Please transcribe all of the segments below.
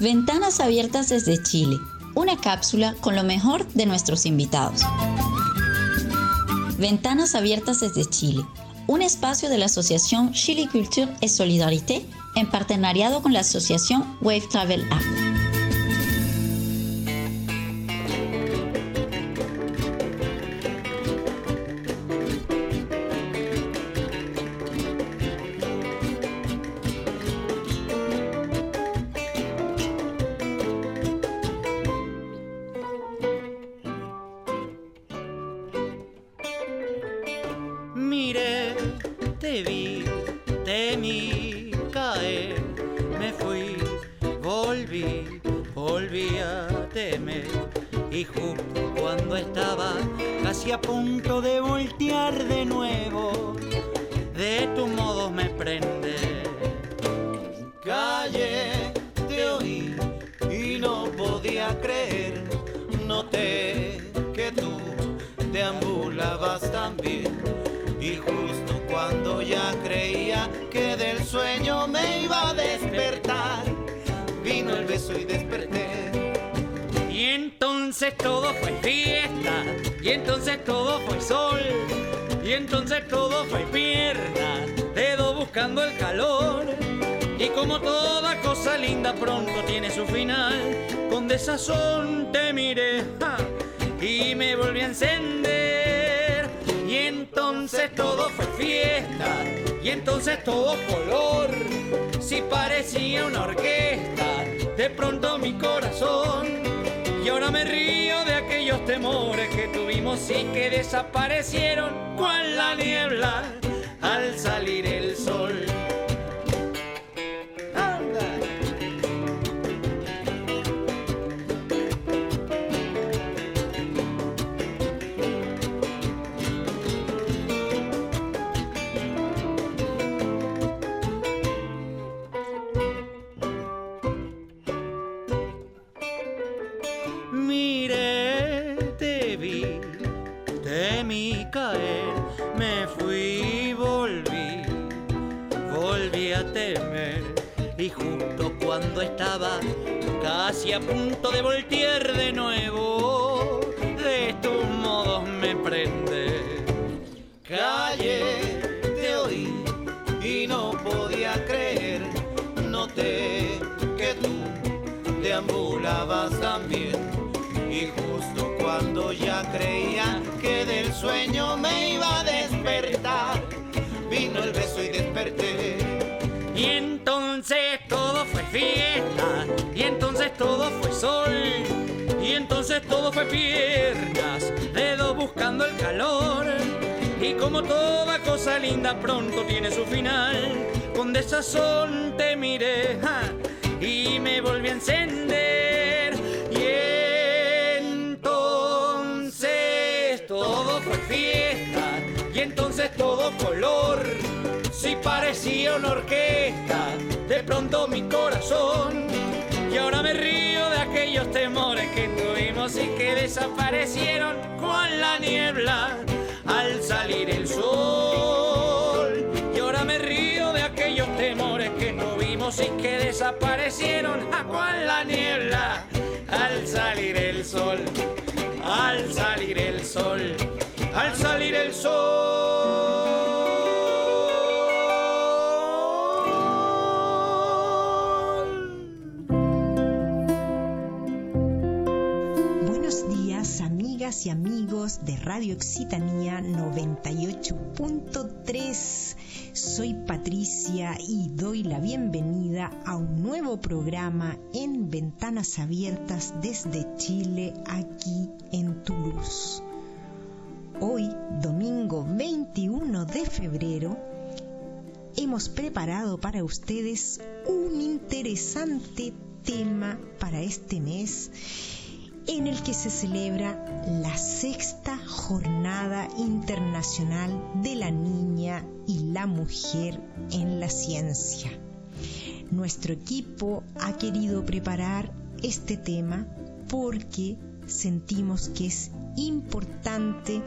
Ventanas abiertas desde Chile, una cápsula con lo mejor de nuestros invitados. Ventanas abiertas desde Chile, un espacio de la Asociación Chile Culture et Solidarité en partenariado con la Asociación Wave Travel Act. Y que desaparecieron con la niebla entonces todo fue piernas, dedos buscando el calor. Y como toda cosa linda pronto tiene su final, con desazón te miré y me volví a encender. Y entonces todo fue fiesta, y entonces todo color si parecía una orquesta, de pronto mi corazón. Y ahora me río aquellos temores que tuvimos y que desaparecieron con la niebla al salir el sol. Y ahora me río de aquellos temores que tuvimos y que desaparecieron con la niebla al salir el sol. Radio Excitanía 98.3. Soy Patricia y doy la bienvenida a un nuevo programa en Ventanas Abiertas desde Chile, aquí en Toulouse. Hoy, domingo 21 de febrero, hemos preparado para ustedes un interesante tema para este mes en el que se celebra la sexta Jornada Internacional de la Niña y la Mujer en la Ciencia. Nuestro equipo ha querido preparar este tema porque sentimos que es importante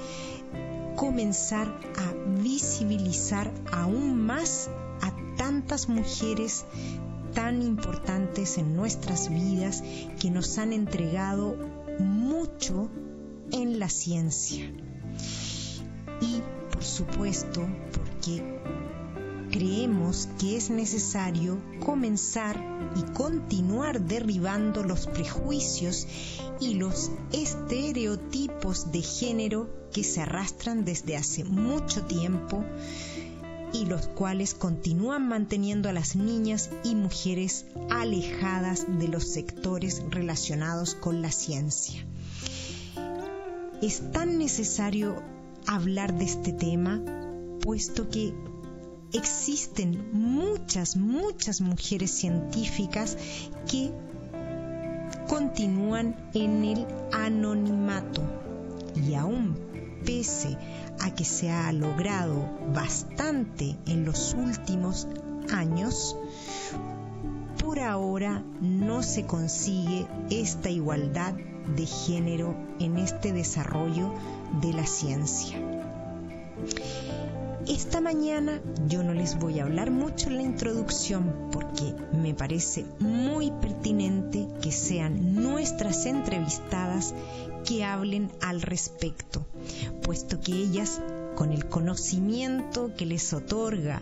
comenzar a visibilizar aún más a tantas mujeres tan importantes en nuestras vidas que nos han entregado mucho en la ciencia. Y por supuesto, porque creemos que es necesario comenzar y continuar derribando los prejuicios y los estereotipos de género que se arrastran desde hace mucho tiempo y los cuales continúan manteniendo a las niñas y mujeres alejadas de los sectores relacionados con la ciencia. Es tan necesario hablar de este tema puesto que existen muchas, muchas mujeres científicas que continúan en el anonimato y aún pese a que se ha logrado bastante en los últimos años, por ahora no se consigue esta igualdad de género en este desarrollo de la ciencia. Esta mañana yo no les voy a hablar mucho en la introducción porque me parece muy pertinente que sean nuestras entrevistadas que hablen al respecto, puesto que ellas, con el conocimiento que les otorga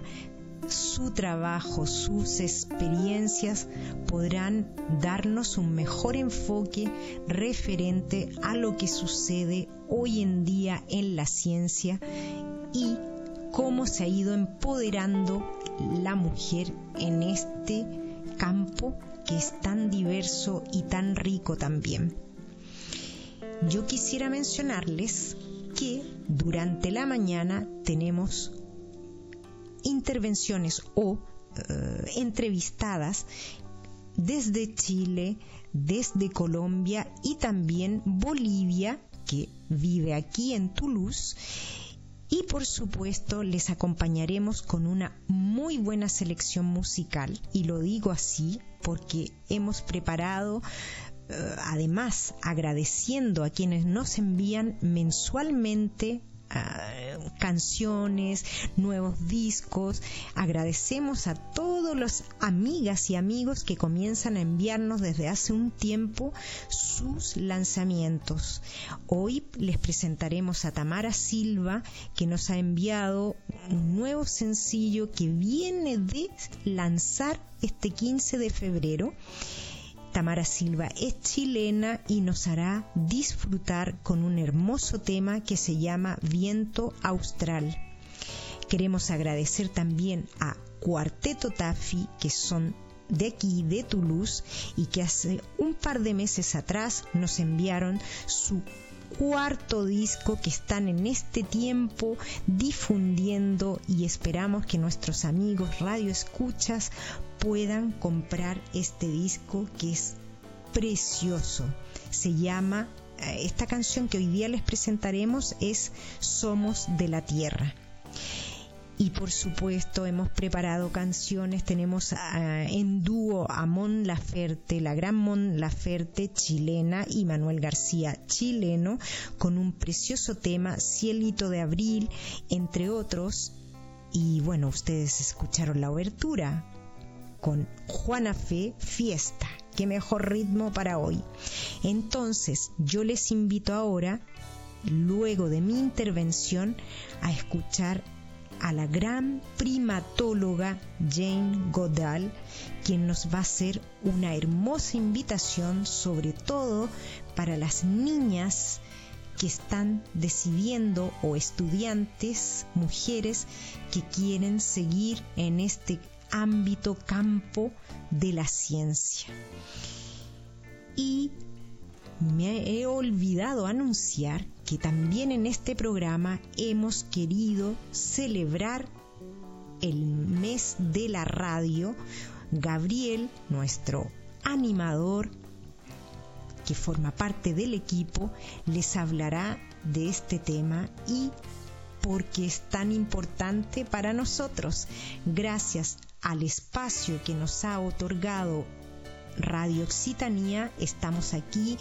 su trabajo, sus experiencias, podrán darnos un mejor enfoque referente a lo que sucede hoy en día en la ciencia y cómo se ha ido empoderando la mujer en este campo que es tan diverso y tan rico también. Yo quisiera mencionarles que durante la mañana tenemos intervenciones o eh, entrevistadas desde Chile, desde Colombia y también Bolivia, que vive aquí en Toulouse, y por supuesto les acompañaremos con una muy buena selección musical. Y lo digo así porque hemos preparado además agradeciendo a quienes nos envían mensualmente canciones, nuevos discos. Agradecemos a todos los amigas y amigos que comienzan a enviarnos desde hace un tiempo sus lanzamientos. Hoy les presentaremos a Tamara Silva que nos ha enviado un nuevo sencillo que viene de lanzar este 15 de febrero Tamara Silva es chilena y nos hará disfrutar con un hermoso tema que se llama Viento Austral. Queremos agradecer también a Cuarteto Tafi, que son de aquí, de Toulouse, y que hace un par de meses atrás nos enviaron su cuarto disco que están en este tiempo difundiendo y esperamos que nuestros amigos radio escuchas puedan comprar este disco que es precioso. Se llama, eh, esta canción que hoy día les presentaremos es Somos de la Tierra. Y por supuesto hemos preparado canciones, tenemos en dúo a Mon Laferte, la gran Mon Laferte chilena y Manuel García chileno, con un precioso tema, Cielito de Abril, entre otros. Y bueno, ustedes escucharon la obertura con Juana Fe Fiesta. Qué mejor ritmo para hoy. Entonces, yo les invito ahora, luego de mi intervención, a escuchar a la gran primatóloga Jane Goodall, quien nos va a hacer una hermosa invitación, sobre todo para las niñas que están decidiendo o estudiantes, mujeres que quieren seguir en este ámbito, campo de la ciencia. Y me he olvidado anunciar que también en este programa hemos querido celebrar el mes de la radio. Gabriel, nuestro animador, que forma parte del equipo, les hablará de este tema y porque es tan importante para nosotros. Gracias al espacio que nos ha otorgado Radio Occitanía, estamos aquí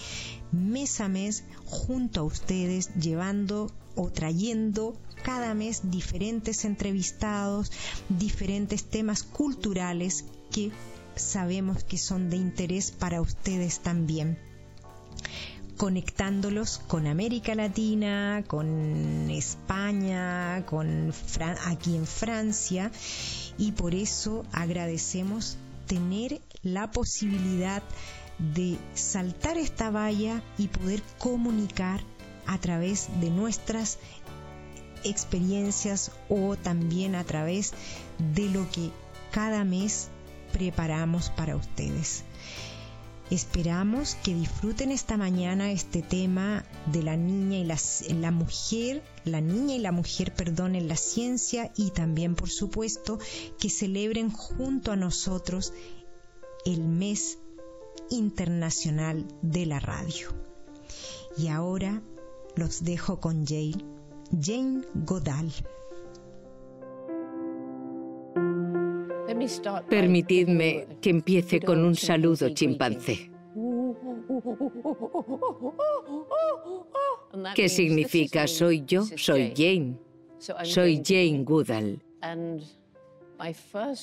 mes a mes junto a ustedes llevando o trayendo cada mes diferentes entrevistados, diferentes temas culturales que sabemos que son de interés para ustedes también. Conectándolos con América Latina, con España, con aquí en Francia. Y por eso agradecemos tener la posibilidad de saltar esta valla y poder comunicar a través de nuestras experiencias o también a través de lo que cada mes preparamos para ustedes. Esperamos que disfruten esta mañana este tema de la niña y la, mujer, la niña y la mujer, perdón, en la ciencia y también, por supuesto, que celebren junto a nosotros el mes internacional de la radio. Y ahora los dejo con Jane, Jane Godal. Permitidme que empiece con un saludo chimpancé. ¿Qué significa soy yo? Soy Jane. Soy Jane Goodall.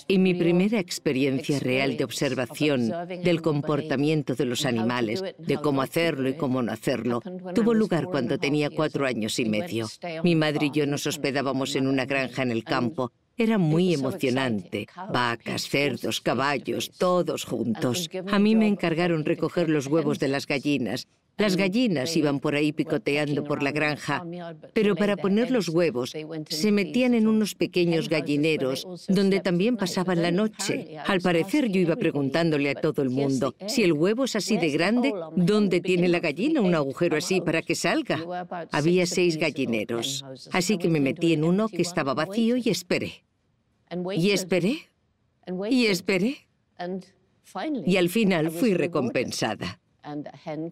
Y mi primera experiencia real de observación del comportamiento de los animales, de cómo hacerlo y cómo no hacerlo, tuvo lugar cuando tenía cuatro años y medio. Mi madre y yo nos hospedábamos en una granja en el campo era muy emocionante. Vacas, cerdos, caballos, todos juntos. A mí me encargaron recoger los huevos de las gallinas. Las gallinas iban por ahí picoteando por la granja, pero para poner los huevos se metían en unos pequeños gallineros donde también pasaban la noche. Al parecer yo iba preguntándole a todo el mundo, si el huevo es así de grande, ¿dónde tiene la gallina un agujero así para que salga? Había seis gallineros, así que me metí en uno que estaba vacío y esperé. Y esperé, y esperé, y al final fui recompensada.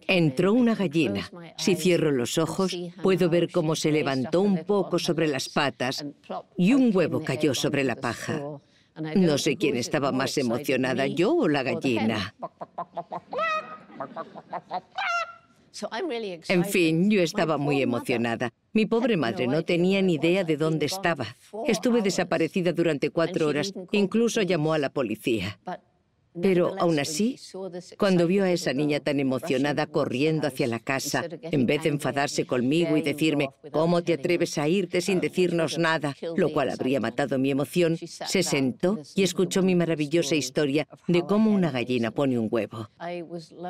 Entró una gallina. Si cierro los ojos, puedo ver cómo se levantó un poco sobre las patas y un huevo cayó sobre la paja. No sé quién estaba más emocionada, yo o la gallina. En fin, yo estaba muy emocionada. Mi pobre madre no tenía ni idea de dónde estaba. Estuve desaparecida durante cuatro horas. Incluso llamó a la policía. Pero aún así, cuando vio a esa niña tan emocionada corriendo hacia la casa, en vez de enfadarse conmigo y decirme, ¿cómo te atreves a irte sin decirnos nada? Lo cual habría matado mi emoción, se sentó y escuchó mi maravillosa historia de cómo una gallina pone un huevo.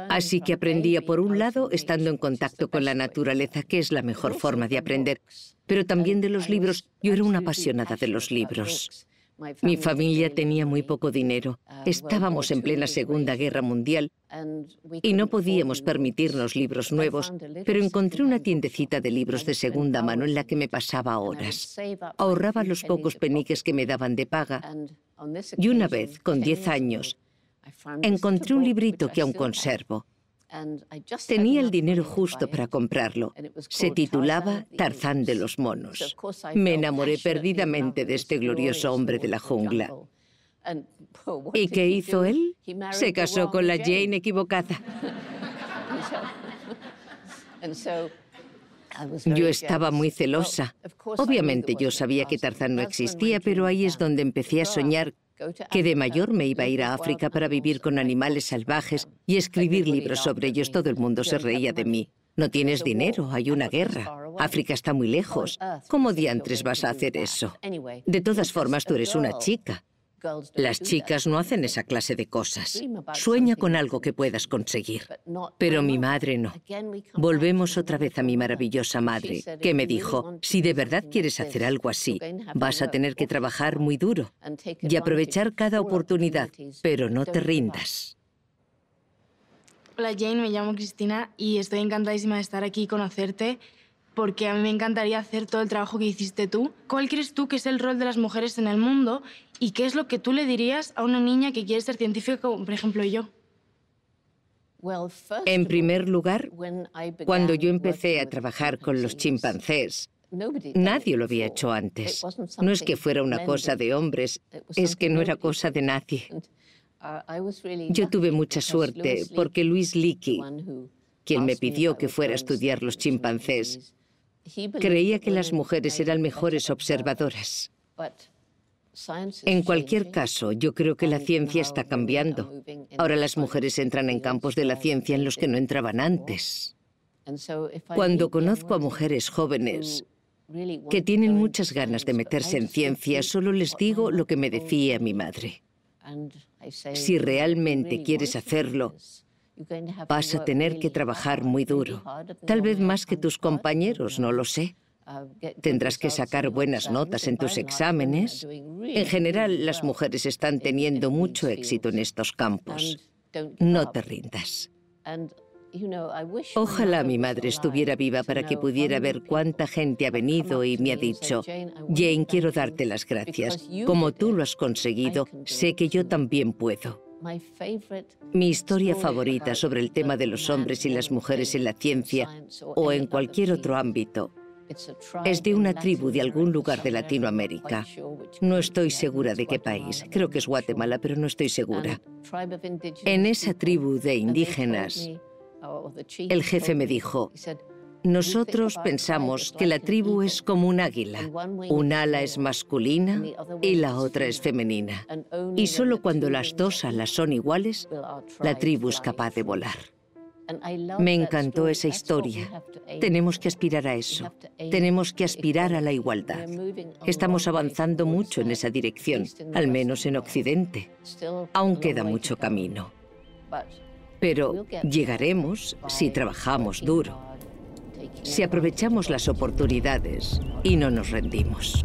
Así que aprendía, por un lado, estando en contacto con la naturaleza, que es la mejor forma de aprender, pero también de los libros. Yo era una apasionada de los libros. Mi familia tenía muy poco dinero. Estábamos en plena Segunda Guerra Mundial y no podíamos permitirnos libros nuevos, pero encontré una tiendecita de libros de segunda mano en la que me pasaba horas. Ahorraba los pocos peniques que me daban de paga y una vez, con diez años, encontré un librito que aún conservo. Tenía el dinero justo para comprarlo. Se titulaba Tarzán de los monos. Me enamoré perdidamente de este glorioso hombre de la jungla. ¿Y qué hizo él? Se casó con la Jane equivocada. Yo estaba muy celosa. Obviamente yo sabía que Tarzán no existía, pero ahí es donde empecé a soñar que de mayor me iba a ir a África para vivir con animales salvajes y escribir libros sobre ellos. Todo el mundo se reía de mí. No tienes dinero, hay una guerra. África está muy lejos. ¿Cómo diantres vas a hacer eso? De todas formas, tú eres una chica. Las chicas no hacen esa clase de cosas. Sueña con algo que puedas conseguir. Pero mi madre no. Volvemos otra vez a mi maravillosa madre, que me dijo, si de verdad quieres hacer algo así, vas a tener que trabajar muy duro y aprovechar cada oportunidad, pero no te rindas. Hola Jane, me llamo Cristina y estoy encantadísima de estar aquí y conocerte porque a mí me encantaría hacer todo el trabajo que hiciste tú. ¿Cuál crees tú que es el rol de las mujeres en el mundo y qué es lo que tú le dirías a una niña que quiere ser científica, como por ejemplo yo? En primer lugar, cuando yo empecé a trabajar con los chimpancés, nadie lo había hecho antes. No es que fuera una cosa de hombres, es que no era cosa de nadie. Yo tuve mucha suerte porque Luis Leakey, quien me pidió que fuera a estudiar los chimpancés, creía que las mujeres eran mejores observadoras. En cualquier caso, yo creo que la ciencia está cambiando. Ahora las mujeres entran en campos de la ciencia en los que no entraban antes. Cuando conozco a mujeres jóvenes que tienen muchas ganas de meterse en ciencia, solo les digo lo que me decía mi madre. Si realmente quieres hacerlo, vas a tener que trabajar muy duro, tal vez más que tus compañeros, no lo sé. Tendrás que sacar buenas notas en tus exámenes. En general, las mujeres están teniendo mucho éxito en estos campos. No te rindas. Ojalá mi madre estuviera viva para que pudiera ver cuánta gente ha venido y me ha dicho, Jane, quiero darte las gracias. Como tú lo has conseguido, sé que yo también puedo. Mi historia favorita sobre el tema de los hombres y las mujeres en la ciencia o en cualquier otro ámbito es de una tribu de algún lugar de Latinoamérica. No estoy segura de qué país. Creo que es Guatemala, pero no estoy segura. En esa tribu de indígenas, el jefe me dijo, nosotros pensamos que la tribu es como un águila. Un ala es masculina y la otra es femenina. Y solo cuando las dos alas son iguales, la tribu es capaz de volar. Me encantó esa historia. Tenemos que aspirar a eso. Tenemos que aspirar a la igualdad. Estamos avanzando mucho en esa dirección, al menos en Occidente. Aún queda mucho camino. Pero llegaremos si trabajamos duro, si aprovechamos las oportunidades y no nos rendimos.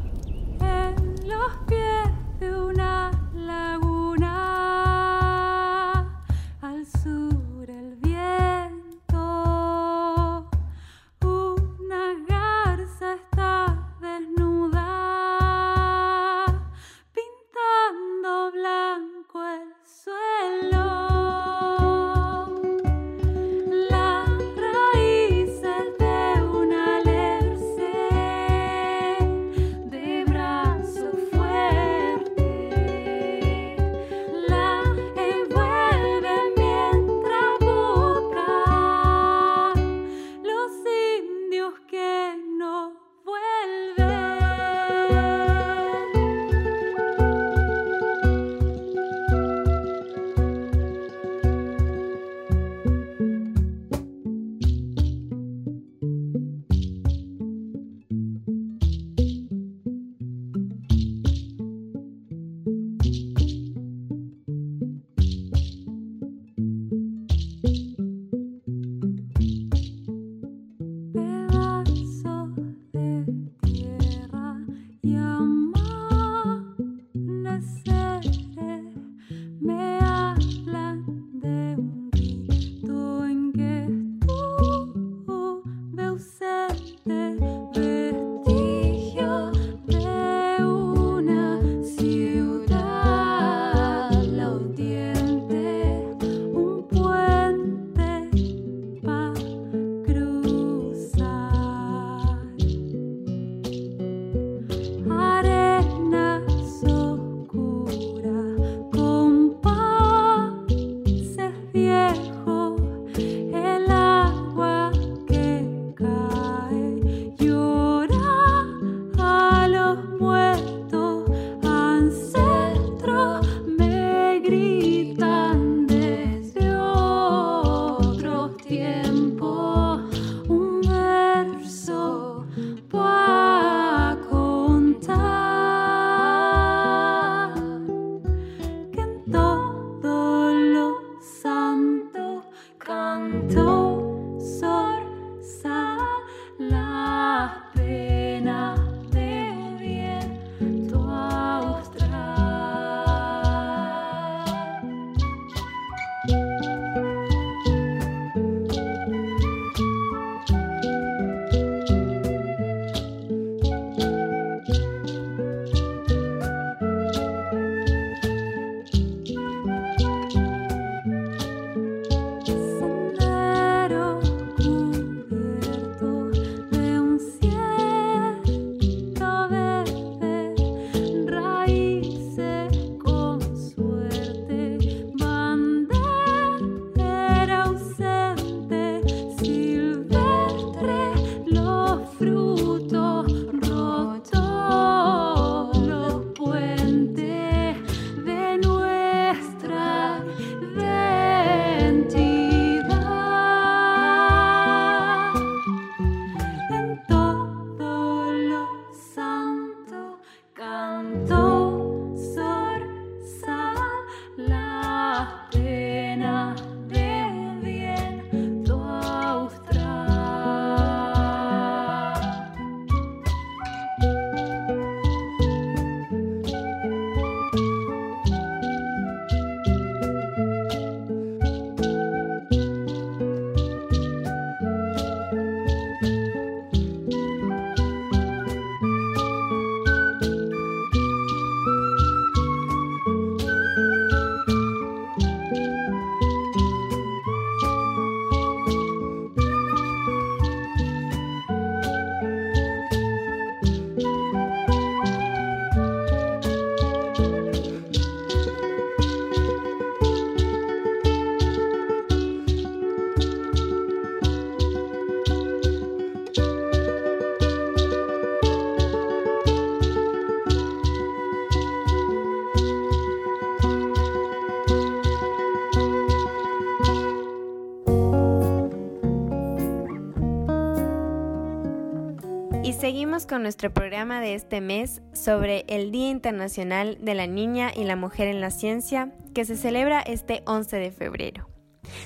Con nuestro programa de este mes sobre el Día Internacional de la Niña y la Mujer en la Ciencia, que se celebra este 11 de febrero.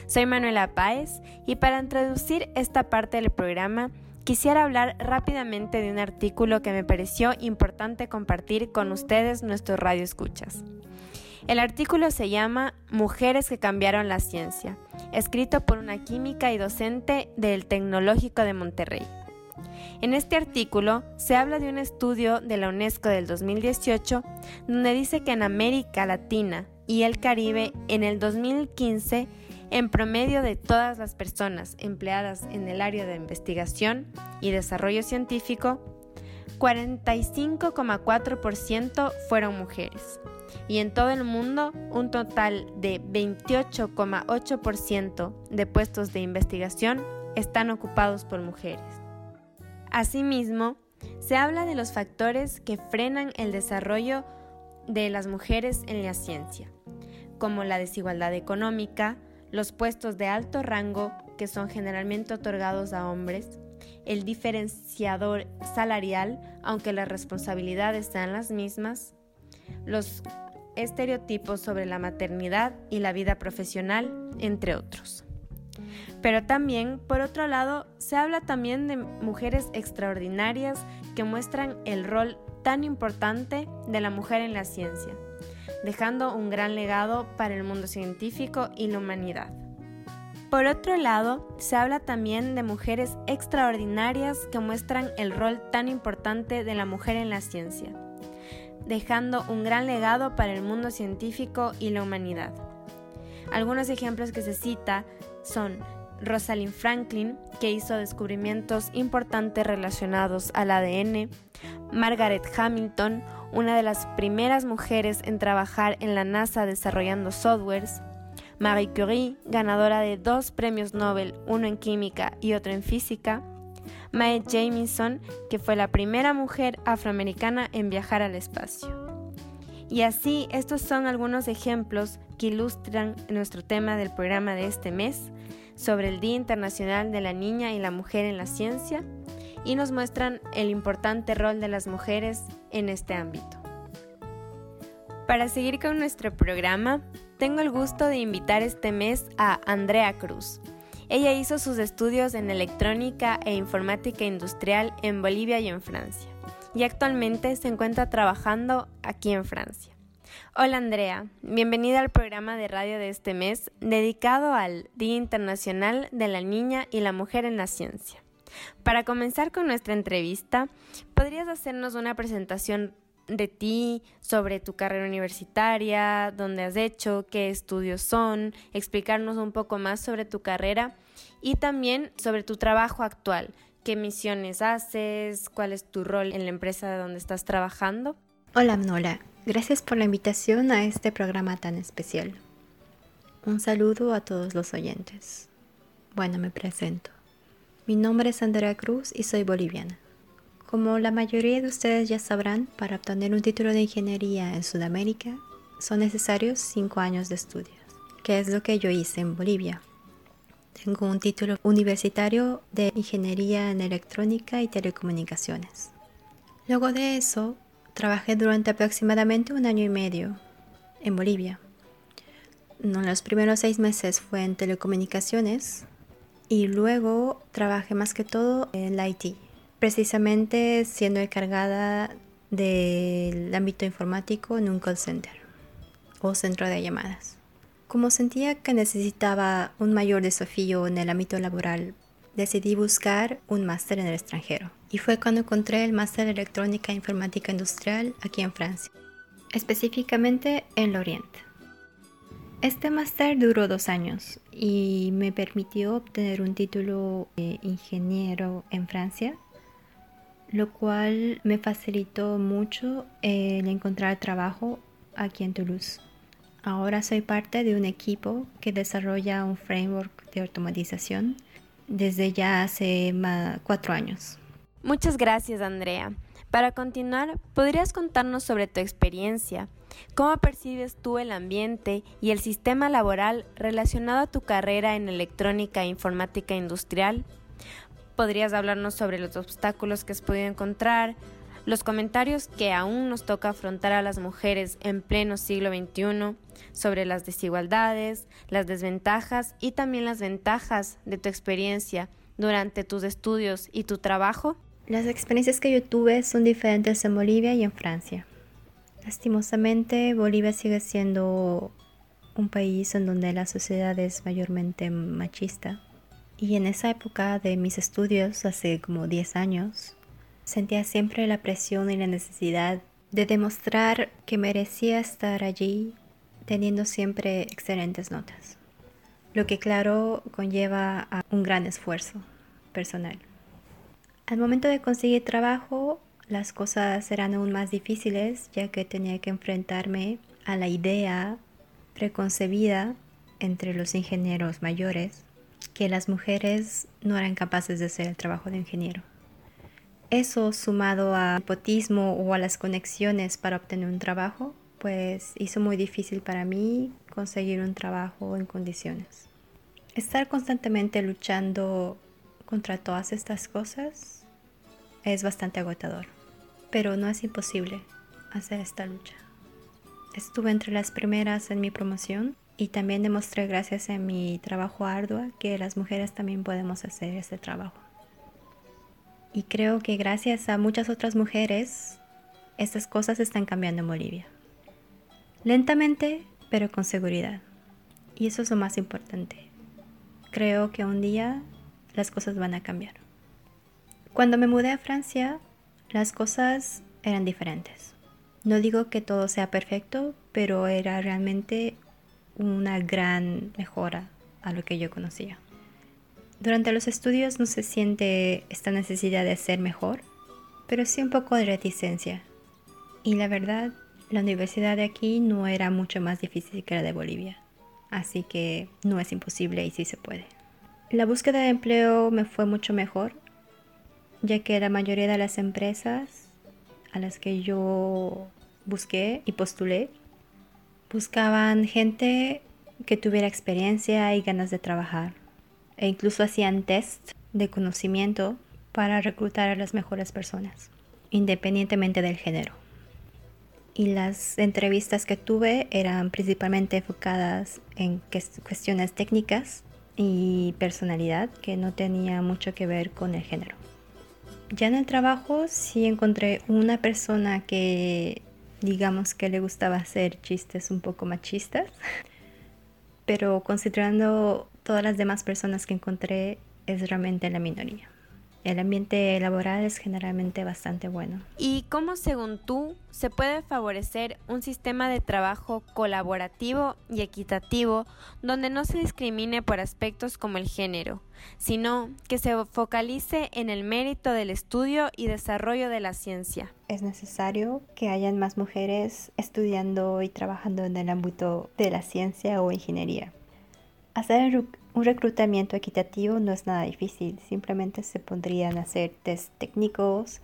Soy Manuela Páez y para introducir esta parte del programa quisiera hablar rápidamente de un artículo que me pareció importante compartir con ustedes nuestros radioescuchas. El artículo se llama Mujeres que cambiaron la ciencia, escrito por una química y docente del Tecnológico de Monterrey. En este artículo se habla de un estudio de la UNESCO del 2018 donde dice que en América Latina y el Caribe en el 2015 en promedio de todas las personas empleadas en el área de investigación y desarrollo científico, 45,4% fueron mujeres y en todo el mundo un total de 28,8% de puestos de investigación están ocupados por mujeres. Asimismo, se habla de los factores que frenan el desarrollo de las mujeres en la ciencia, como la desigualdad económica, los puestos de alto rango que son generalmente otorgados a hombres, el diferenciador salarial, aunque las responsabilidades sean las mismas, los estereotipos sobre la maternidad y la vida profesional, entre otros. Pero también, por otro lado, se habla también de mujeres extraordinarias que muestran el rol tan importante de la mujer en la ciencia, dejando un gran legado para el mundo científico y la humanidad. Por otro lado, se habla también de mujeres extraordinarias que muestran el rol tan importante de la mujer en la ciencia, dejando un gran legado para el mundo científico y la humanidad. Algunos ejemplos que se cita son Rosalind Franklin, que hizo descubrimientos importantes relacionados al ADN, Margaret Hamilton, una de las primeras mujeres en trabajar en la NASA desarrollando softwares, Marie Curie, ganadora de dos premios Nobel, uno en química y otro en física, Mae Jamison, que fue la primera mujer afroamericana en viajar al espacio. Y así, estos son algunos ejemplos que ilustran nuestro tema del programa de este mes, sobre el Día Internacional de la Niña y la Mujer en la Ciencia y nos muestran el importante rol de las mujeres en este ámbito. Para seguir con nuestro programa, tengo el gusto de invitar este mes a Andrea Cruz. Ella hizo sus estudios en electrónica e informática industrial en Bolivia y en Francia, y actualmente se encuentra trabajando aquí en Francia. Hola Andrea, bienvenida al programa de radio de este mes dedicado al Día Internacional de la Niña y la Mujer en la Ciencia. Para comenzar con nuestra entrevista, ¿podrías hacernos una presentación de ti, sobre tu carrera universitaria, dónde has hecho, qué estudios son, explicarnos un poco más sobre tu carrera y también sobre tu trabajo actual, qué misiones haces, cuál es tu rol en la empresa donde estás trabajando. Hola Nola, Gracias por la invitación a este programa tan especial. Un saludo a todos los oyentes. Bueno, me presento. Mi nombre es Andrea Cruz y soy boliviana. Como la mayoría de ustedes ya sabrán, para obtener un título de ingeniería en Sudamérica son necesarios cinco años de estudios, que es lo que yo hice en Bolivia. Tengo un título universitario de Ingeniería en Electrónica y Telecomunicaciones. Luego de eso, Trabajé durante aproximadamente un año y medio en Bolivia, los primeros seis meses fue en telecomunicaciones y luego trabajé más que todo en la IT, precisamente siendo encargada del ámbito informático en un call center o centro de llamadas. Como sentía que necesitaba un mayor desafío en el ámbito laboral, decidí buscar un máster en el extranjero. Y fue cuando encontré el máster de electrónica e informática industrial aquí en Francia, específicamente en Lorient. Este máster duró dos años y me permitió obtener un título de ingeniero en Francia, lo cual me facilitó mucho el encontrar trabajo aquí en Toulouse. Ahora soy parte de un equipo que desarrolla un framework de automatización desde ya hace cuatro años. Muchas gracias, Andrea. Para continuar, ¿podrías contarnos sobre tu experiencia? ¿Cómo percibes tú el ambiente y el sistema laboral relacionado a tu carrera en electrónica e informática industrial? ¿Podrías hablarnos sobre los obstáculos que has podido encontrar, los comentarios que aún nos toca afrontar a las mujeres en pleno siglo XXI sobre las desigualdades, las desventajas y también las ventajas de tu experiencia durante tus estudios y tu trabajo? Las experiencias que yo tuve son diferentes en Bolivia y en Francia. Lastimosamente, Bolivia sigue siendo un país en donde la sociedad es mayormente machista. Y en esa época de mis estudios, hace como 10 años, Sentía siempre la presión y la necesidad de demostrar que merecía estar allí teniendo siempre excelentes notas, lo que claro conlleva a un gran esfuerzo personal. Al momento de conseguir trabajo, las cosas eran aún más difíciles ya que tenía que enfrentarme a la idea preconcebida entre los ingenieros mayores que las mujeres no eran capaces de hacer el trabajo de ingeniero. Eso sumado al hipotismo o a las conexiones para obtener un trabajo, pues hizo muy difícil para mí conseguir un trabajo en condiciones. Estar constantemente luchando contra todas estas cosas es bastante agotador, pero no es imposible hacer esta lucha. Estuve entre las primeras en mi promoción y también demostré gracias a mi trabajo arduo que las mujeres también podemos hacer este trabajo. Y creo que gracias a muchas otras mujeres, estas cosas están cambiando en Bolivia. Lentamente, pero con seguridad. Y eso es lo más importante. Creo que un día las cosas van a cambiar. Cuando me mudé a Francia, las cosas eran diferentes. No digo que todo sea perfecto, pero era realmente una gran mejora a lo que yo conocía. Durante los estudios no se siente esta necesidad de ser mejor, pero sí un poco de reticencia. Y la verdad, la universidad de aquí no era mucho más difícil que la de Bolivia, así que no es imposible y sí se puede. La búsqueda de empleo me fue mucho mejor, ya que la mayoría de las empresas a las que yo busqué y postulé buscaban gente que tuviera experiencia y ganas de trabajar e incluso hacían test de conocimiento para reclutar a las mejores personas, independientemente del género. Y las entrevistas que tuve eran principalmente enfocadas en cuestiones técnicas y personalidad que no tenía mucho que ver con el género. Ya en el trabajo sí encontré una persona que digamos que le gustaba hacer chistes un poco machistas, pero considerando todas las demás personas que encontré es realmente la minoría. El ambiente laboral es generalmente bastante bueno. ¿Y cómo, según tú, se puede favorecer un sistema de trabajo colaborativo y equitativo donde no se discrimine por aspectos como el género, sino que se focalice en el mérito del estudio y desarrollo de la ciencia? Es necesario que hayan más mujeres estudiando y trabajando en el ámbito de la ciencia o ingeniería Hacer un reclutamiento equitativo no es nada difícil, simplemente se podrían hacer test técnicos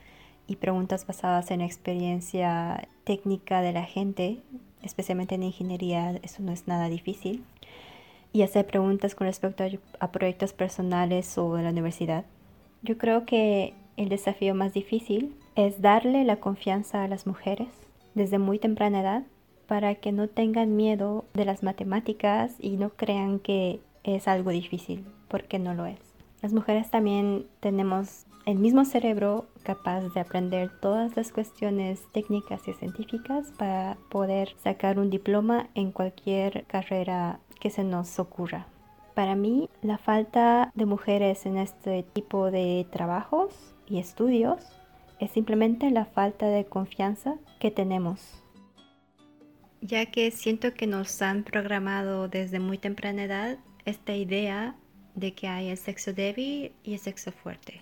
y preguntas basadas en experiencia técnica de la gente, especialmente en ingeniería, eso no es nada difícil, y hacer preguntas con respecto a, proyectos personales o de la universidad. Yo creo que el desafío más difícil es darle la confianza a las mujeres desde muy temprana edad para que no tengan miedo de las matemáticas y no crean que es algo difícil, porque no lo es. Las mujeres también tenemos el mismo cerebro capaz de aprender todas las cuestiones técnicas y científicas para poder sacar un diploma en cualquier carrera que se nos ocurra. Para mí, la falta de mujeres en este tipo de trabajos y estudios es simplemente la falta de confianza que tenemos. Ya que siento que nos han programado desde muy temprana edad esta idea de que hay el sexo débil y el sexo fuerte,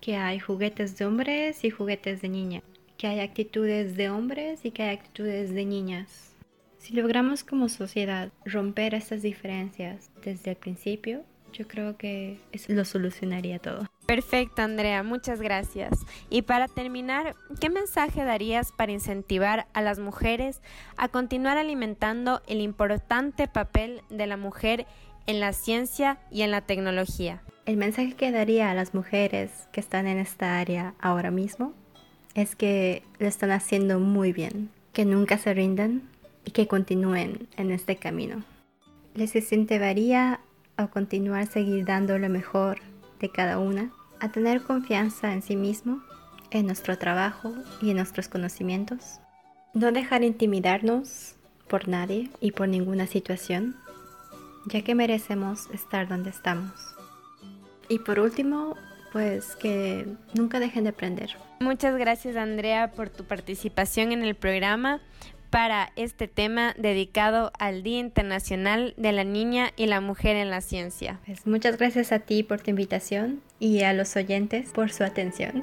que hay juguetes de hombres y juguetes de niñas, que hay actitudes de hombres y que hay actitudes de niñas. Si logramos como sociedad romper estas diferencias desde el principio, yo creo que eso lo solucionaría todo. Perfecto, Andrea, muchas gracias. Y para terminar, ¿qué mensaje darías para incentivar a las mujeres a continuar alimentando el importante papel de la mujer en la ciencia y en la tecnología? El mensaje que daría a las mujeres que están en esta área ahora mismo es que lo están haciendo muy bien, que nunca se rindan y que continúen en este camino. Les incentivaría a continuar seguir dando lo mejor de cada una, a tener confianza en sí mismo, en nuestro trabajo y en nuestros conocimientos, no dejar intimidarnos por nadie y por ninguna situación, ya que merecemos estar donde estamos. Y por último, pues que nunca dejen de aprender. Muchas gracias Andrea por tu participación en el programa para este tema dedicado al Día Internacional de la Niña y la Mujer en la Ciencia. Pues muchas gracias a ti por tu invitación y a los oyentes por su atención.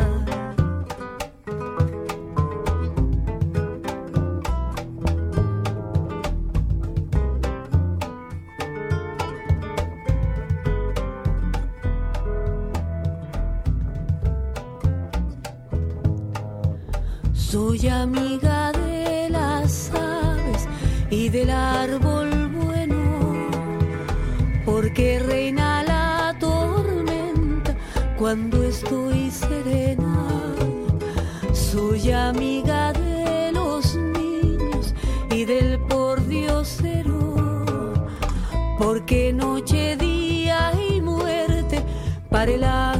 para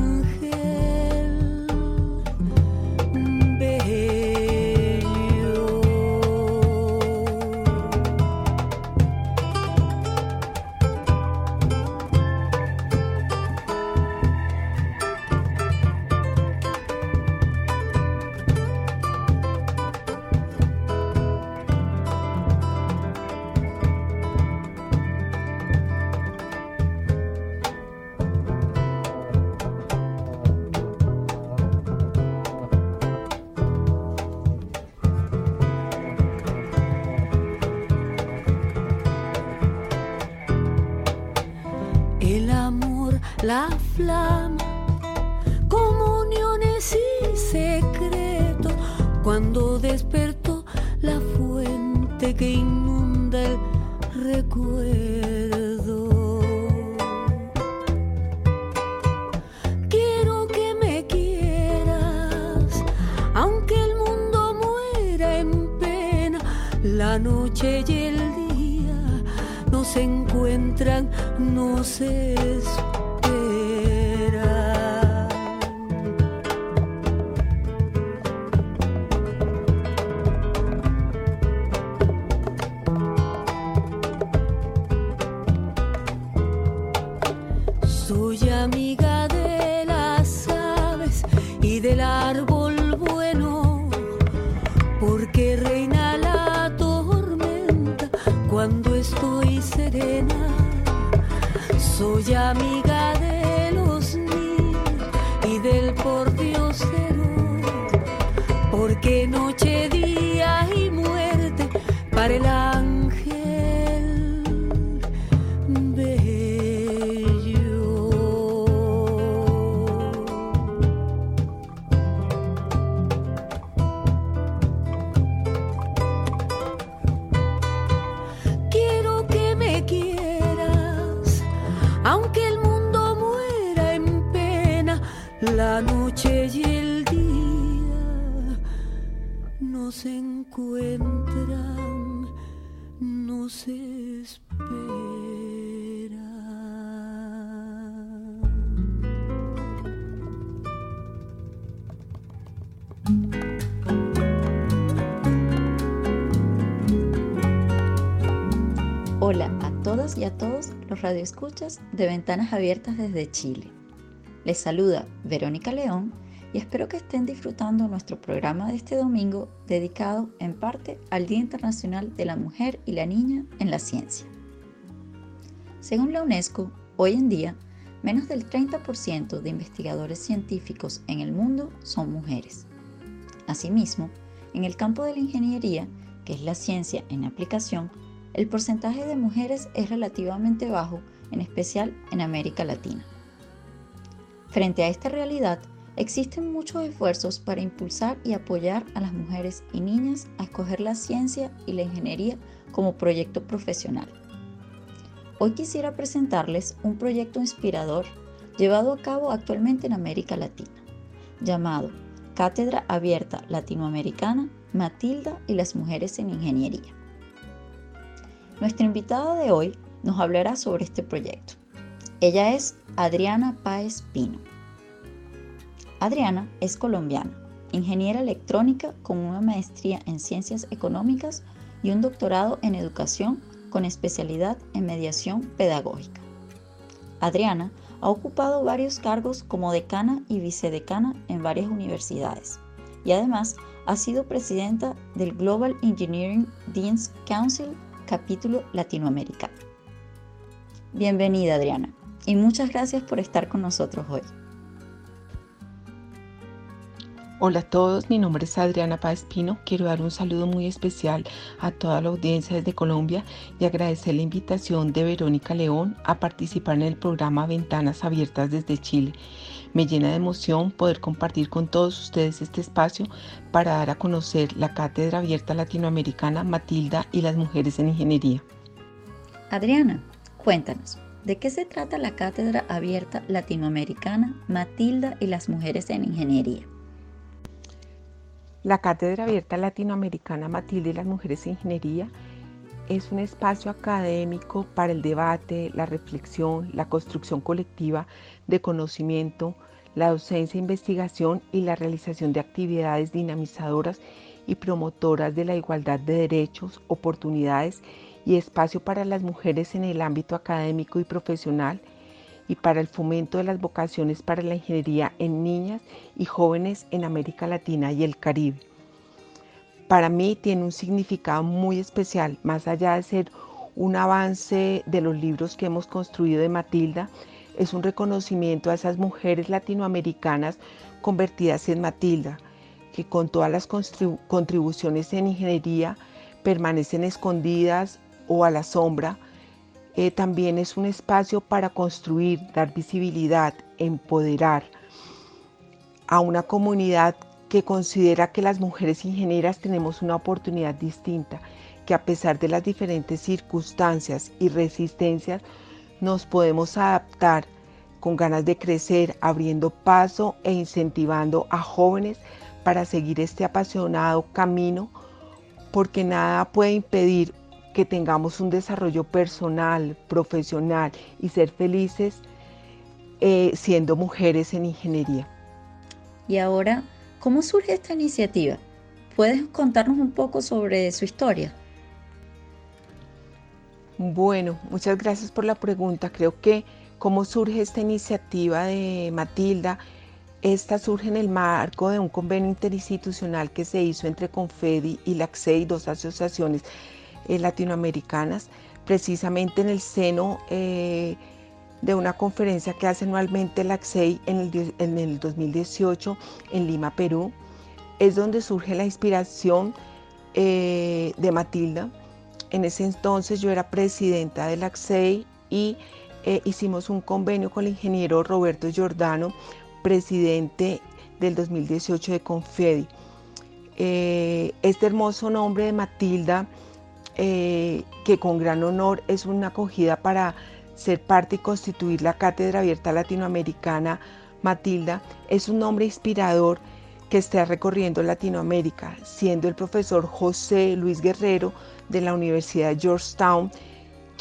cuando despertó la fuente que inunda el recuerdo. Quiero que me quieras, aunque el mundo muera en pena, la noche y el día no se encuentran, no se radioescuchas de Ventanas Abiertas desde Chile. Les saluda Verónica León y espero que estén disfrutando nuestro programa de este domingo dedicado en parte al Día Internacional de la Mujer y la Niña en la Ciencia. Según la UNESCO, hoy en día, menos del 30% de investigadores científicos en el mundo son mujeres. Asimismo, en el campo de la ingeniería, que es la ciencia en aplicación, el porcentaje de mujeres es relativamente bajo, en especial en América Latina. Frente a esta realidad, existen muchos esfuerzos para impulsar y apoyar a las mujeres y niñas a escoger la ciencia y la ingeniería como proyecto profesional. Hoy quisiera presentarles un proyecto inspirador llevado a cabo actualmente en América Latina, llamado Cátedra Abierta Latinoamericana Matilda y las Mujeres en Ingeniería. Nuestra invitada de hoy nos hablará sobre este proyecto. Ella es Adriana Páez Pino. Adriana es colombiana, ingeniera electrónica con una maestría en ciencias económicas y un doctorado en educación con especialidad en mediación pedagógica. Adriana ha ocupado varios cargos como decana y vicedecana en varias universidades y además ha sido presidenta del Global Engineering Deans Council capítulo latinoamericano. Bienvenida Adriana y muchas gracias por estar con nosotros hoy. Hola a todos, mi nombre es Adriana Páez Pino. Quiero dar un saludo muy especial a toda la audiencia desde Colombia y agradecer la invitación de Verónica León a participar en el programa Ventanas Abiertas desde Chile. Me llena de emoción poder compartir con todos ustedes este espacio para dar a conocer la Cátedra Abierta Latinoamericana Matilda y las Mujeres en Ingeniería. Adriana, cuéntanos, ¿de qué se trata la Cátedra Abierta Latinoamericana Matilda y las Mujeres en Ingeniería? La Cátedra Abierta Latinoamericana Matilda y las Mujeres en Ingeniería es un espacio académico para el debate, la reflexión, la construcción colectiva de conocimiento, la docencia, investigación y la realización de actividades dinamizadoras y promotoras de la igualdad de derechos, oportunidades y espacio para las mujeres en el ámbito académico y profesional y para el fomento de las vocaciones para la ingeniería en niñas y jóvenes en América Latina y el Caribe para mí tiene un significado muy especial, más allá de ser un avance de los libros que hemos construido de Matilda, es un reconocimiento a esas mujeres latinoamericanas convertidas en Matilda, que con todas las contribuciones en ingeniería permanecen escondidas o a la sombra. Eh, también es un espacio para construir, dar visibilidad, empoderar a una comunidad que considera que las mujeres ingenieras tenemos una oportunidad distinta, que a pesar de las diferentes circunstancias y resistencias, nos podemos adaptar con ganas de crecer, abriendo paso e incentivando a jóvenes para seguir este apasionado camino, porque nada puede impedir que tengamos un desarrollo personal, profesional y ser felices eh, siendo mujeres en ingeniería. Y ahora ¿Cómo surge esta iniciativa? ¿Puedes contarnos un poco sobre su historia? Bueno, muchas gracias por la pregunta. Creo que cómo surge esta iniciativa de Matilda Esta surge en el marco de un convenio interinstitucional que se hizo entre Confedi y la y dos asociaciones eh, latinoamericanas, precisamente en el seno eh, de una conferencia que hace anualmente la AXEI en el, en el 2018 en Lima, Perú. Es donde surge la inspiración eh, de Matilda. En ese entonces yo era presidenta de la AXEI y hicimos un convenio con el ingeniero Roberto Giordano presidente del 2018 de Confedi. Eh, este hermoso nombre de Matilda, eh, que con gran honor es una acogida para ser parte y constituir la Cátedra Abierta Latinoamericana Matilda, es un nombre inspirador que está recorriendo Latinoamérica, siendo el profesor José Luis Guerrero de la Universidad Georgetown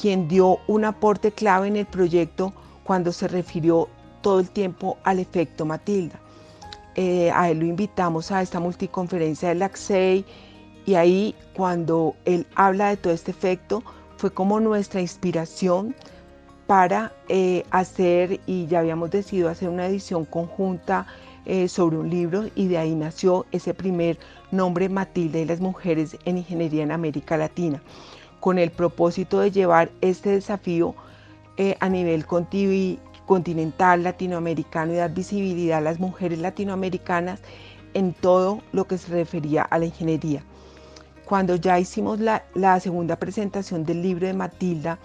quien dio un aporte clave en el proyecto cuando se refirió todo el tiempo al efecto Matilda. Eh, a él lo invitamos a esta multiconferencia del AXEI y ahí cuando él habla de todo este efecto fue como nuestra inspiración para eh, hacer y ya habíamos decidido hacer una edición conjunta eh, sobre un libro y de ahí nació ese primer nombre Matilda y las mujeres en ingeniería en América Latina con el propósito de llevar este desafío a nivel continental latinoamericano y dar visibilidad a las mujeres latinoamericanas en todo lo que se refería a la ingeniería. Cuando ya hicimos la, segunda presentación del libro de Matilda,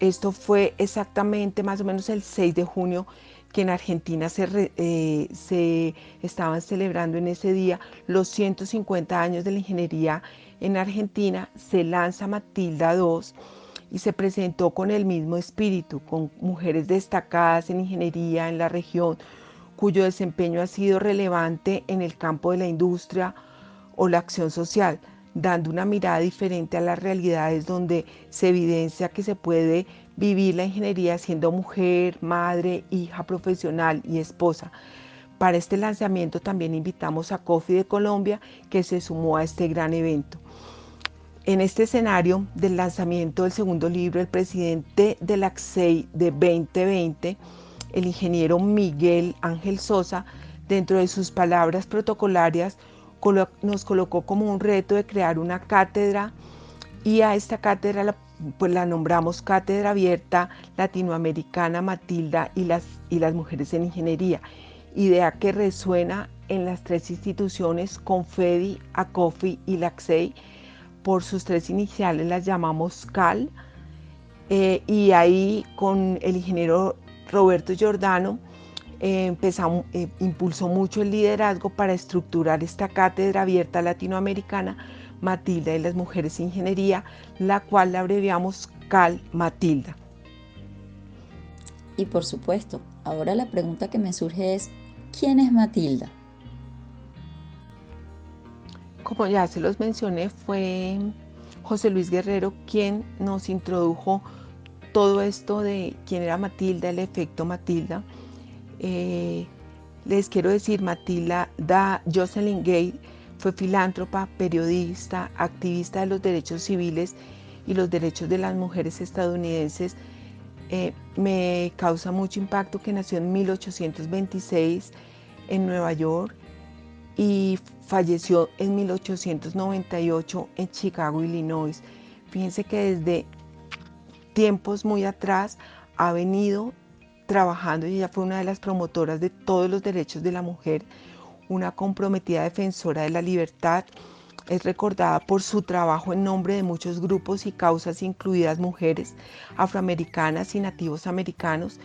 esto fue exactamente más o menos el 6 de junio que en Argentina se, eh, se, estaban celebrando en ese día los 150 años de la ingeniería en Argentina, se lanza Matilda II y se presentó con el mismo espíritu, con mujeres destacadas en ingeniería en la región, cuyo desempeño ha sido relevante en el campo de la industria o la acción social, dando una mirada diferente a las realidades donde se evidencia que se puede vivir la ingeniería siendo mujer, madre, hija profesional y esposa. Para este lanzamiento también invitamos a COFI de Colombia, que se sumó a este gran evento. En este escenario del lanzamiento del segundo libro, el presidente del AXEI de 2020, el ingeniero Miguel Ángel Sosa, dentro de sus palabras protocolarias, nos colocó como un reto de crear una cátedra y a esta cátedra la, pues la nombramos Cátedra Abierta Latinoamericana Matilda y las, y las Mujeres en Ingeniería, idea que resuena en las tres instituciones Confedi, ACOFI y LACSEI, por sus tres iniciales las llamamos CAL. Eh, y ahí con el ingeniero Roberto Giordano eh, eh, impulsó mucho el liderazgo para estructurar esta cátedra abierta latinoamericana Matilda y las Mujeres Ingeniería, la cual la abreviamos CAL Matilda. Y por supuesto, ahora la pregunta que me surge es, ¿quién es Matilda? como ya se los mencioné, fue José Luis Guerrero quien nos introdujo todo esto de quién era Matilda, el efecto Matilda. Eh, les quiero decir, Matilda da Jocelyn Gay fue filántropa, periodista, activista de los derechos civiles y los derechos de las mujeres estadounidenses. Eh, me causa mucho impacto que nació en 1826 en Nueva York y falleció en 1898 en Chicago, Illinois. Fíjense que desde tiempos muy atrás ha venido trabajando y ella fue una de las promotoras de todos los derechos de la mujer, una comprometida defensora de la libertad. Es recordada por su trabajo en nombre de muchos grupos y causas, incluidas mujeres afroamericanas y nativos americanos,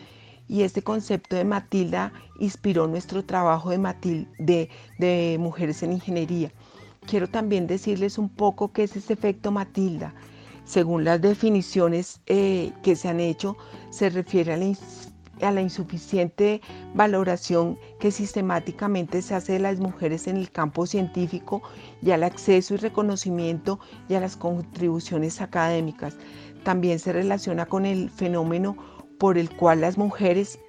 y este concepto de Matilda inspiró nuestro trabajo de, de, Mujeres en Ingeniería. Quiero también decirles un poco qué es ese efecto Matilda. Según las definiciones eh, que se han hecho, se refiere a la, a la insuficiente valoración que sistemáticamente se hace de las mujeres en el campo científico y al acceso y reconocimiento y a las contribuciones académicas. También se relaciona con el fenómeno por el cual las mujeres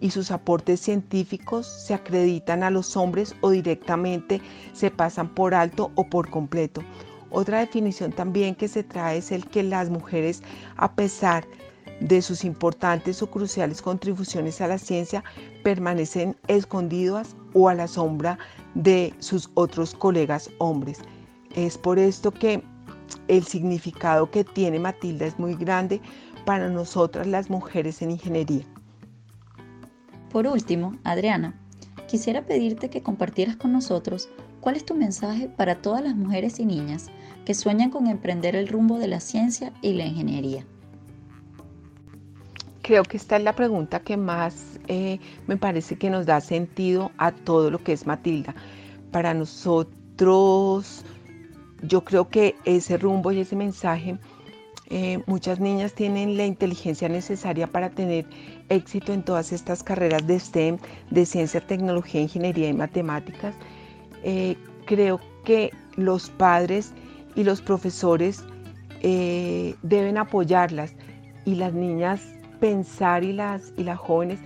y sus aportes científicos se acreditan a los hombres o directamente se pasan por alto o por completo. Otra definición también que se trae es el que las mujeres, a pesar de sus importantes o cruciales contribuciones a la ciencia permanecen escondidas o a la sombra de sus otros colegas hombres. Es por esto que el significado que tiene Matilda es muy grande para nosotras las mujeres en ingeniería. Por último, Adriana, quisiera pedirte que compartieras con nosotros cuál es tu mensaje para todas las mujeres y niñas que sueñan con emprender el rumbo de la ciencia y la ingeniería. Creo que esta es la pregunta que más eh, me parece que nos da sentido a todo lo que es Matilda. Para nosotros, yo creo que ese rumbo y ese mensaje, eh, muchas niñas tienen la inteligencia necesaria para tener éxito en todas estas carreras de STEM, de ciencia, tecnología, ingeniería y matemáticas. Eh, creo que los padres y los profesores deben apoyarlas y las niñas pensar y las, y las jóvenes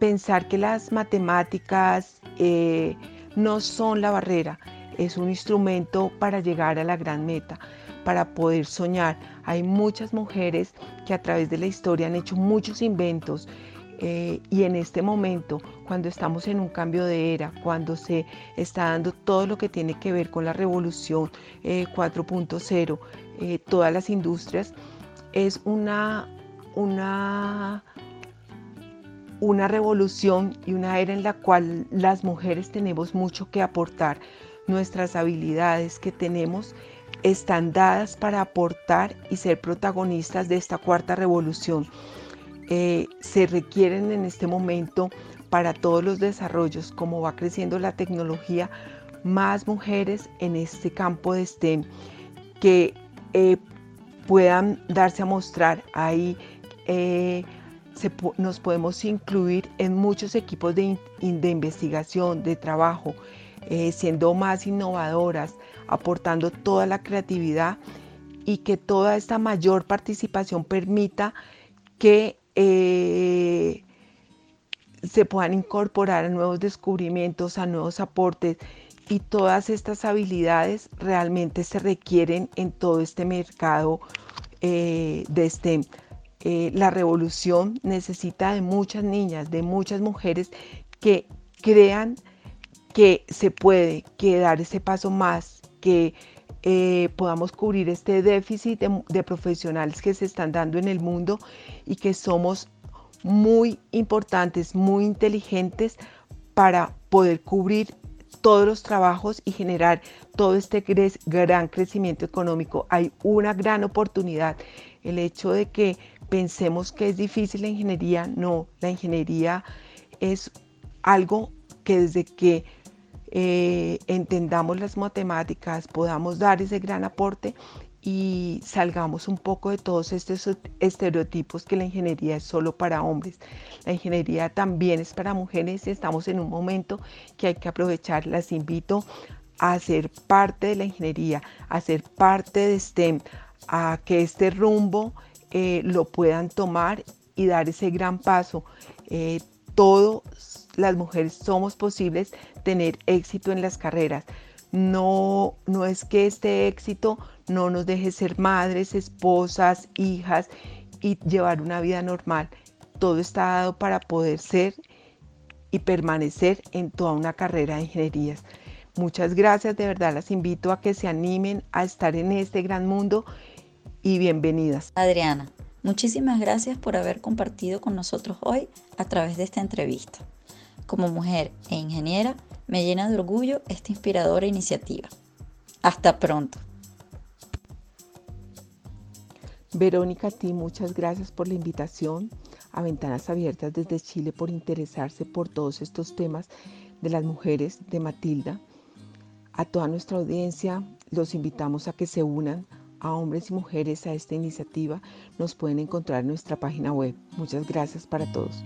pensar que las matemáticas eh, no son la barrera, es un instrumento para llegar a la gran meta, para poder soñar. Hay muchas mujeres que a través de la historia han hecho muchos inventos eh, y en este momento, cuando estamos en un cambio de era, cuando se está dando todo lo que tiene que ver con la revolución 4.0, eh, todas las industrias, es una, una, una revolución y una era en la cual las mujeres tenemos mucho que aportar. Nuestras habilidades que tenemos están dadas para aportar y ser protagonistas de esta cuarta revolución. Eh, se requieren en este momento para todos los desarrollos, como va creciendo la tecnología, más mujeres en este campo de STEM que eh, puedan darse a mostrar. ahí eh, nos podemos incluir en muchos equipos de, investigación, de trabajo, eh, siendo más innovadoras, aportando toda la creatividad y que toda esta mayor participación permita que eh, se puedan incorporar a nuevos descubrimientos, a nuevos aportes y todas estas habilidades realmente se requieren en todo este mercado de STEM. Eh, la revolución necesita de muchas niñas, de muchas mujeres que crean que se puede, que dar ese paso más, que eh, podamos cubrir este déficit de, profesionales que se están dando en el mundo y que somos muy importantes, muy inteligentes para poder cubrir todos los trabajos y generar todo este gran crecimiento económico. Hay una gran oportunidad. El hecho de que pensemos que es difícil la ingeniería, no, la ingeniería es algo que desde que eh, entendamos las matemáticas podamos dar ese gran aporte y salgamos un poco de todos estos estereotipos que la ingeniería es solo para hombres. La ingeniería también es para mujeres y estamos en un momento que hay que aprovechar. Las invito a ser parte de la ingeniería, a ser parte de STEM, a que este rumbo eh, lo puedan tomar y dar ese gran paso. Eh, todas las mujeres somos posibles tener éxito en las carreras. No, no es que este éxito no nos deje ser madres, esposas, hijas y llevar una vida normal. Todo está dado para poder ser y permanecer en toda una carrera de ingenierías. Muchas gracias, de verdad las invito a que se animen a estar en este gran mundo y bienvenidas. Adriana, muchísimas gracias por haber compartido con nosotros hoy a través de esta entrevista. Como mujer e ingeniera, me llena de orgullo esta inspiradora iniciativa. Hasta pronto. Verónica, a ti muchas gracias por la invitación a Ventanas Abiertas desde Chile por interesarse por todos estos temas de las mujeres de Matilda. A toda nuestra audiencia los invitamos a que se unan a hombres y mujeres a esta iniciativa nos pueden encontrar en nuestra página web. Muchas gracias para todos.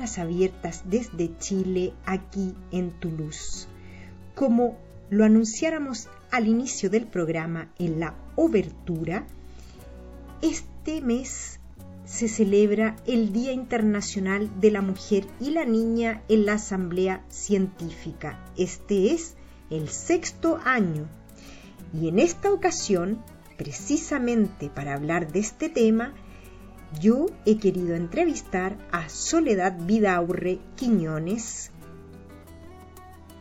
Abiertas desde Chile, aquí en Toulouse. Como lo anunciáramos al inicio del programa en la obertura, este mes se celebra el Día Internacional de la Mujer y la Niña en la Asamblea Científica. Este es el sexto año. Y en esta ocasión, precisamente para hablar de este tema, yo he querido entrevistar a Soledad Vidaurre Quiñones,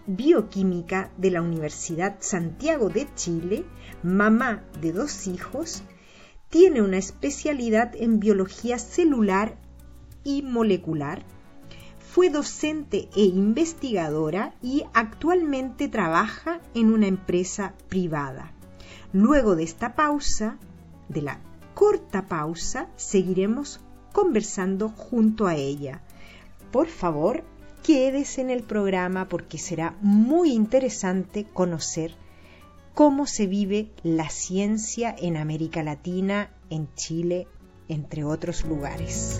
bioquímica de la Universidad Santiago de Chile, mamá de dos hijos, tiene una especialidad en biología celular y molecular, fue docente e investigadora y actualmente trabaja en una empresa privada. Luego de esta pausa, de la corta pausa seguiremos conversando junto a ella. Por favor, quédese en el programa porque será muy interesante conocer cómo se vive la ciencia en América Latina, en Chile, entre otros lugares.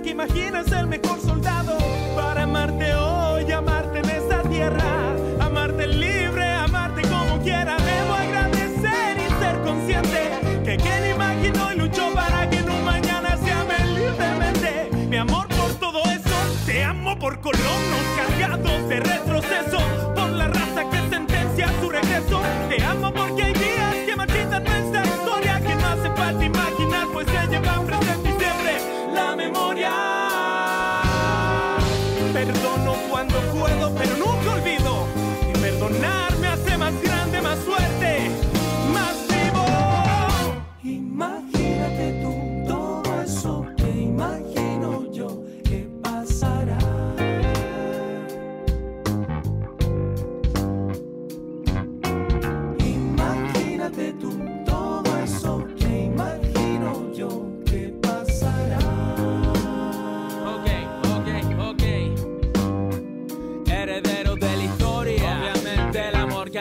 que imagina es el mejor soldado para amarte hoy, amarte en esta tierra, amarte libre, amarte como quiera. Debo agradecer y ser consciente que quien imaginó y luchó para que no mañana se ame libremente. Mi amor por todo eso, te amo por colonos cargados de retroceso, Y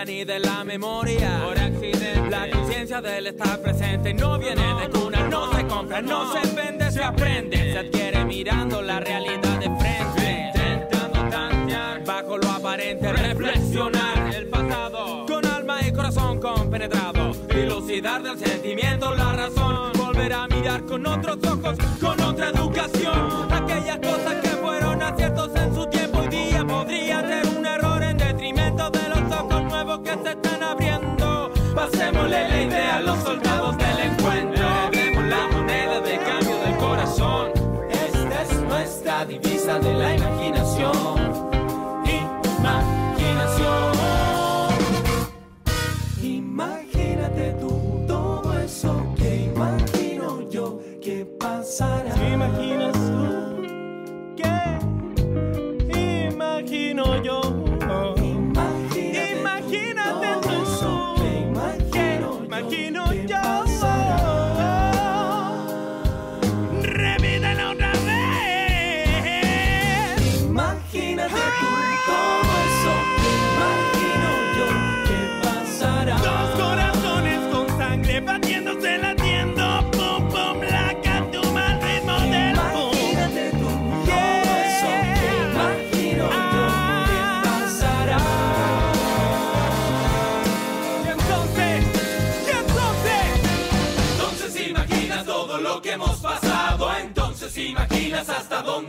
ni de la memoria. Por accidente, la conciencia del estar presente no viene de cuna, no se compra, no se vende, se aprende. Se adquiere mirando la realidad de frente. Intentando tantear bajo lo aparente, reflexionar el pasado. Con alma y corazón compenetrado. Dilucidar del sentimiento la razón. Volver a mirar con otros ojos, con otra educación. Aquellas cosas que fueron aciertos en su tiempo a los soldados del encuentro. Vemos la moneda de cambio del corazón. Esta es nuestra divisa de la imaginación.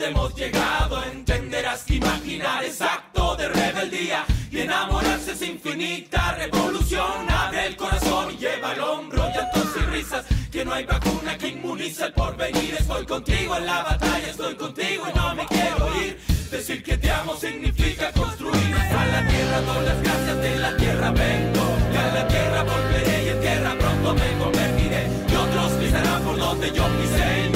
Hemos llegado. Entenderás que imaginar es acto de rebeldía. Y enamorarse es infinita revolución. Abre el corazón y lleva al hombro llantos y risas. Que no hay vacuna que inmunice el porvenir. Estoy contigo en la batalla, estoy contigo y no me quiero ir. Decir que te amo significa construir. A la tierra doy las gracias, de la tierra vengo. Y a la tierra volveré y en tierra pronto me convertiré. Y otros pisarán por donde yo pisé.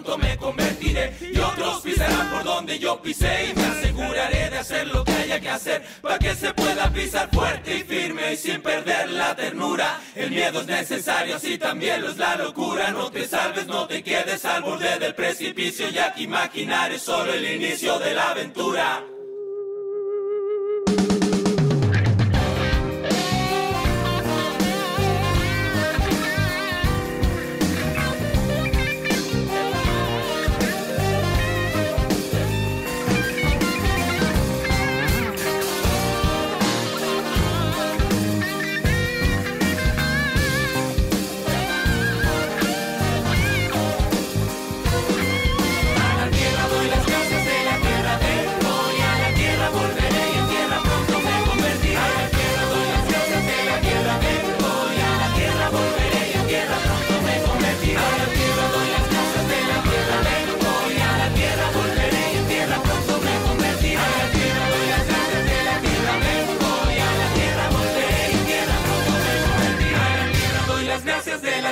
Pronto me convertiré. Y otros pisarán por donde yo pisé. Y me aseguraré de hacer lo que haya que hacer. Para que se pueda pisar fuerte y firme y sin perder la ternura. El miedo es necesario, así también lo es la locura. No te salves, no te quedes al borde del precipicio. Ya que imaginar es solo el inicio de la aventura.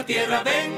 Tierra pronto